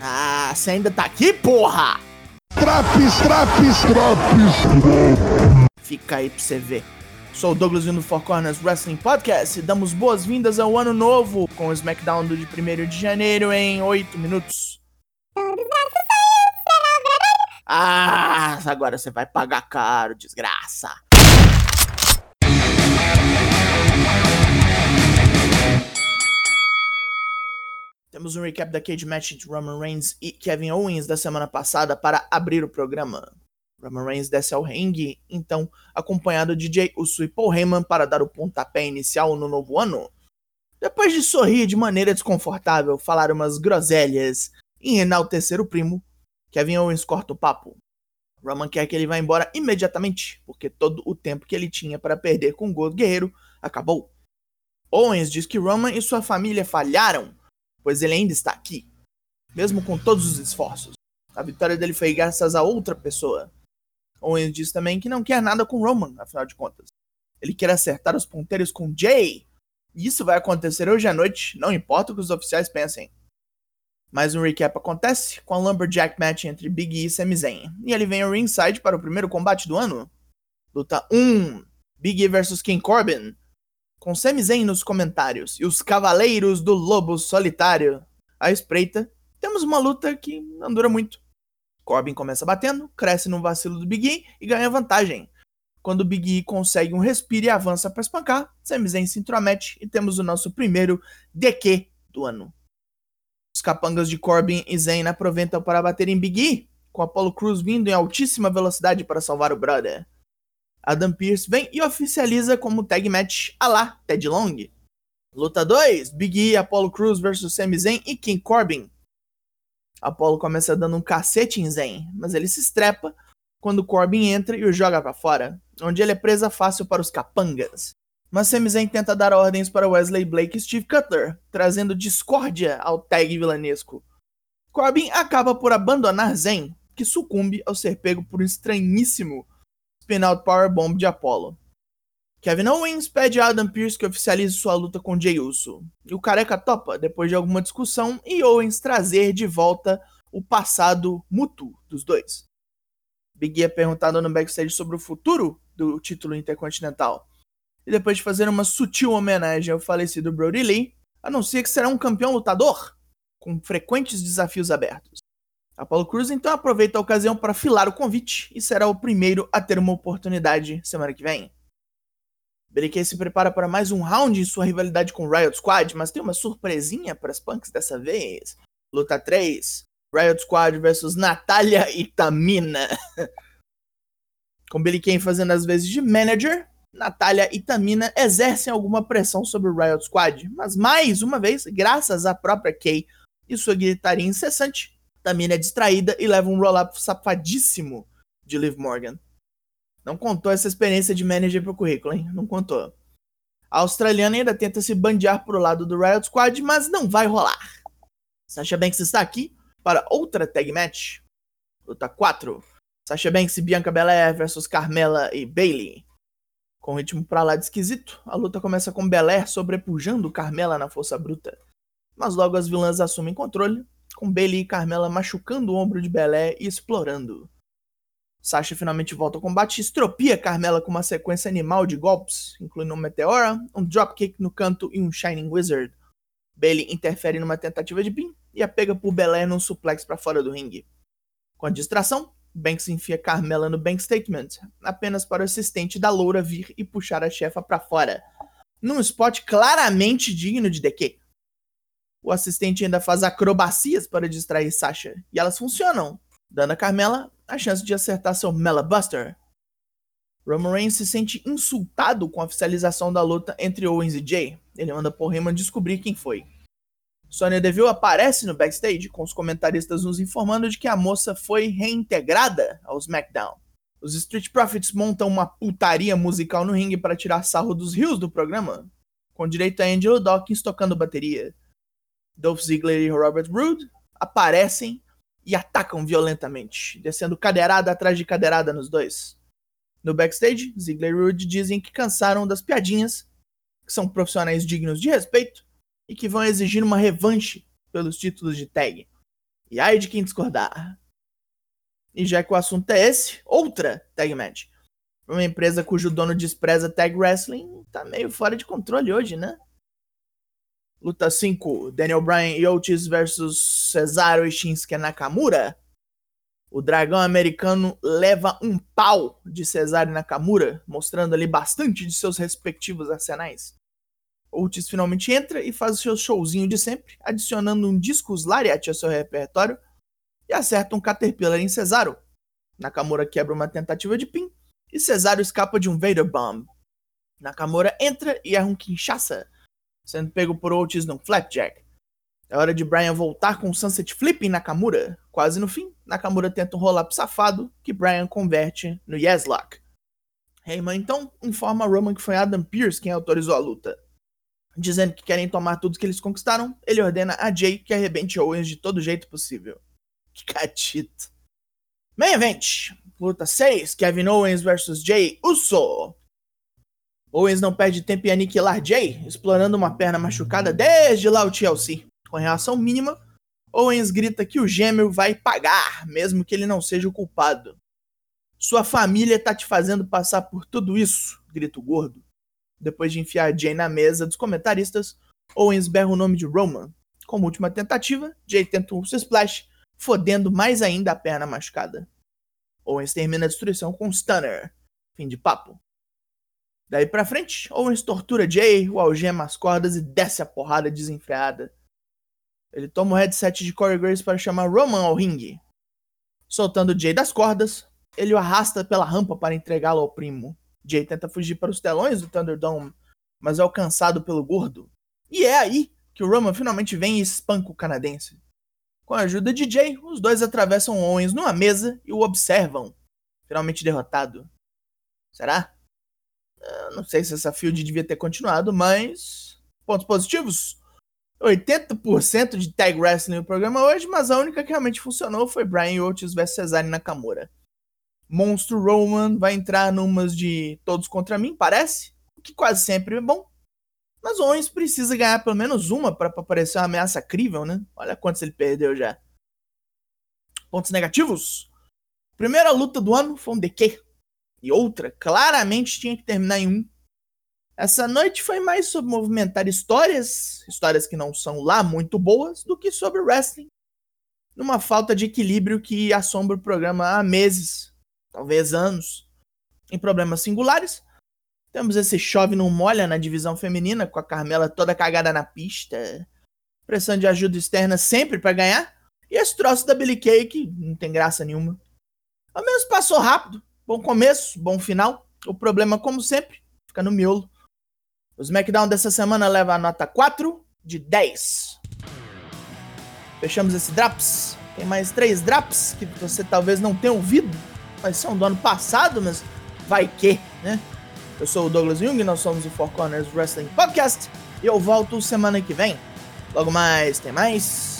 Ah, você ainda tá aqui, porra? Traps, traps, traps. Fica aí pra você ver. Sou o Douglas do Four Corners Wrestling Podcast e damos boas-vindas ao ano novo com o SmackDown do de 1 de janeiro em 8 minutos. Ah, agora você vai pagar caro, desgraça. Temos um recap da cage match entre Roman Reigns e Kevin Owens da semana passada para abrir o programa. Roman Reigns desce ao ringue, então, acompanhado de Jay Uso e Paul Heyman para dar o pontapé inicial no novo ano. Depois de sorrir de maneira desconfortável, falar umas groselhas e enaltecer o primo, Kevin Owens corta o papo. Roman quer que ele vá embora imediatamente, porque todo o tempo que ele tinha para perder com o Gold Guerreiro acabou. Owens diz que Roman e sua família falharam, pois ele ainda está aqui, mesmo com todos os esforços. A vitória dele foi graças a outra pessoa. Owens diz também que não quer nada com Roman, afinal de contas. Ele quer acertar os ponteiros com Jay. E isso vai acontecer hoje à noite, não importa o que os oficiais pensem. Mais um recap acontece com a Lumberjack Match entre Big E e Sami Zayn. E ele vem ao ringside para o primeiro combate do ano. Luta 1: Big E vs King Corbin. Com Sami nos comentários e os Cavaleiros do Lobo Solitário à espreita, temos uma luta que não dura muito. Corbin começa batendo, cresce no vacilo do Big E e ganha vantagem. Quando o Big E consegue um respiro e avança para espancar, Sami se intromete e temos o nosso primeiro DQ do ano. Os capangas de Corbin e Zayn aproveitam para bater em Big E, com Apollo Cruz vindo em altíssima velocidade para salvar o brother. Adam Pearce vem e oficializa como tag match a lá Ted Long. Luta 2: Big E, Apollo Cruz vs Sami Zayn e King Corbin. Apollo começa dando um cacete em Zayn, mas ele se estrepa quando Corbin entra e o joga para fora, onde ele é presa fácil para os capangas. Mas Sami Zayn tenta dar ordens para Wesley Blake e Steve Cutler, trazendo discórdia ao tag vilanesco. Corbin acaba por abandonar Zayn, que sucumbe ao ser pego por um estranhíssimo spin-out powerbomb de Apollo. Kevin Owens pede a Adam Pearce que oficialize sua luta com Jey Uso. E o careca topa, depois de alguma discussão, e Owens trazer de volta o passado mútuo dos dois. Big E é perguntado no backstage sobre o futuro do título intercontinental. E depois de fazer uma sutil homenagem ao falecido Brody Lee, anuncia que será um campeão lutador, com frequentes desafios abertos. Apollo Cruz então aproveita a ocasião para filar o convite e será o primeiro a ter uma oportunidade semana que vem. Beriquet se prepara para mais um round em sua rivalidade com Riot Squad, mas tem uma surpresinha para as punks dessa vez. Luta 3: Riot Squad versus Natália e Tamina. com Kane fazendo as vezes de manager, Natália e Tamina exercem alguma pressão sobre o Riot Squad, mas mais uma vez, graças à própria Kay e sua gritaria incessante, Tamina é distraída e leva um roll-up safadíssimo de Liv Morgan. Não contou essa experiência de manager pro currículo, hein? Não contou. A australiana ainda tenta se bandear pro lado do Riot Squad, mas não vai rolar. Sasha Banks está aqui para outra tag match. Luta 4. Sasha Banks e Bianca Belair versus Carmela e Bailey. Com ritmo pra lá de esquisito, a luta começa com Belair sobrepujando Carmela na força bruta. Mas logo as vilãs assumem controle, com Bailey e Carmela machucando o ombro de Belair e explorando. Sasha finalmente volta ao combate e estropia Carmela com uma sequência animal de golpes, incluindo um Meteora, um Dropkick no canto e um Shining Wizard. Bailey interfere numa tentativa de pin e a pega por Belair num suplex para fora do ringue. Com a distração, Banks enfia Carmela no Bank Statement, apenas para o assistente da loura vir e puxar a chefa para fora, num spot claramente digno de DQ. O assistente ainda faz acrobacias para distrair Sasha, e elas funcionam, dando a Carmela a chance de acertar seu Buster. Roman Reigns se sente insultado com a oficialização da luta entre Owens e Jay. Ele manda Paul Heyman descobrir quem foi. Sonya Deville aparece no backstage com os comentaristas nos informando de que a moça foi reintegrada ao SmackDown. Os Street Profits montam uma putaria musical no ringue para tirar sarro dos rios do programa, com direito a Angelo Dawkins tocando bateria. Dolph Ziggler e Robert Roode aparecem e atacam violentamente, descendo cadeirada atrás de cadeirada nos dois. No backstage, Ziggler e Rude dizem que cansaram das piadinhas, que são profissionais dignos de respeito, e que vão exigir uma revanche pelos títulos de tag. E ai de quem discordar. E já que o assunto é esse, outra tag match. Uma empresa cujo dono despreza tag wrestling tá meio fora de controle hoje, né? Luta 5, Daniel Bryan e Otis versus Cesaro e Shinsuke Nakamura. O dragão americano leva um pau de Cesaro e Nakamura, mostrando ali bastante de seus respectivos arsenais. Otis finalmente entra e faz o seu showzinho de sempre, adicionando um discos lariat ao seu repertório e acerta um Caterpillar em Cesaro. Nakamura quebra uma tentativa de pin e Cesaro escapa de um Vader Bomb. Nakamura entra e erra um Kinshasa, sendo pego por Otis num Flapjack. É hora de Brian voltar com o Sunset Flip em Nakamura. Quase no fim, Nakamura tenta um roll-up safado que Brian converte no Yes Lock. Heyman então informa Roman que foi Adam Pearce quem autorizou a luta. Dizendo que querem tomar tudo que eles conquistaram, ele ordena a Jay que arrebente Owens de todo jeito possível. Que catito. Main Event. Luta 6, Kevin Owens vs Jay Uso. Owens não perde tempo em aniquilar Jay, explorando uma perna machucada desde lá o TLC. Com reação mínima, Owens grita que o gêmeo vai pagar, mesmo que ele não seja o culpado. Sua família tá te fazendo passar por tudo isso, grita o gordo. Depois de enfiar Jay na mesa dos comentaristas, Owens berra o nome de Roman. Como última tentativa, Jay tenta um splash, fodendo mais ainda a perna machucada. Owens termina a destruição com stunner. Fim de papo. Daí pra frente, Owens tortura Jay, o algema as cordas e desce a porrada desenfreada. Ele toma o headset de Corey Grace para chamar Roman ao ringue. Soltando Jay das cordas, ele o arrasta pela rampa para entregá-lo ao primo. Jay tenta fugir para os telões do Thunderdome, mas é alcançado pelo gordo. E é aí que o Roman finalmente vem e espanca o canadense. Com a ajuda de Jay, os dois atravessam Owens numa mesa e o observam, finalmente derrotado. Será? Não sei se essa field devia ter continuado, mas. Pontos positivos? 80% de tag wrestling no programa hoje, mas a única que realmente funcionou foi Brian Otis vs Cesaro Nakamura. Monstro Roman vai entrar numas de todos contra mim, parece, o que quase sempre é bom. Mas o Owens precisa ganhar pelo menos uma para parecer uma ameaça crível, né? Olha quantos ele perdeu já. Pontos negativos? Primeira luta do ano foi um DQ. E outra, claramente tinha que terminar em um. Essa noite foi mais sobre movimentar histórias, histórias que não são lá muito boas, do que sobre wrestling. Numa falta de equilíbrio que assombra o programa há meses, talvez anos. Em problemas singulares, temos esse chove não molha na divisão feminina, com a Carmela toda cagada na pista. Pressão de ajuda externa sempre para ganhar. E esse troço da Billy Kay que não tem graça nenhuma. Ao menos passou rápido. Bom começo, bom final. O problema, como sempre, fica no miolo. O SmackDown dessa semana leva a nota 4 de 10. Fechamos esse Draps. Tem mais três Draps que você talvez não tenha ouvido, mas são do ano passado, mas vai que, né? Eu sou o Douglas Jung, nós somos o Four Corners Wrestling Podcast e eu volto semana que vem. Logo mais, tem mais.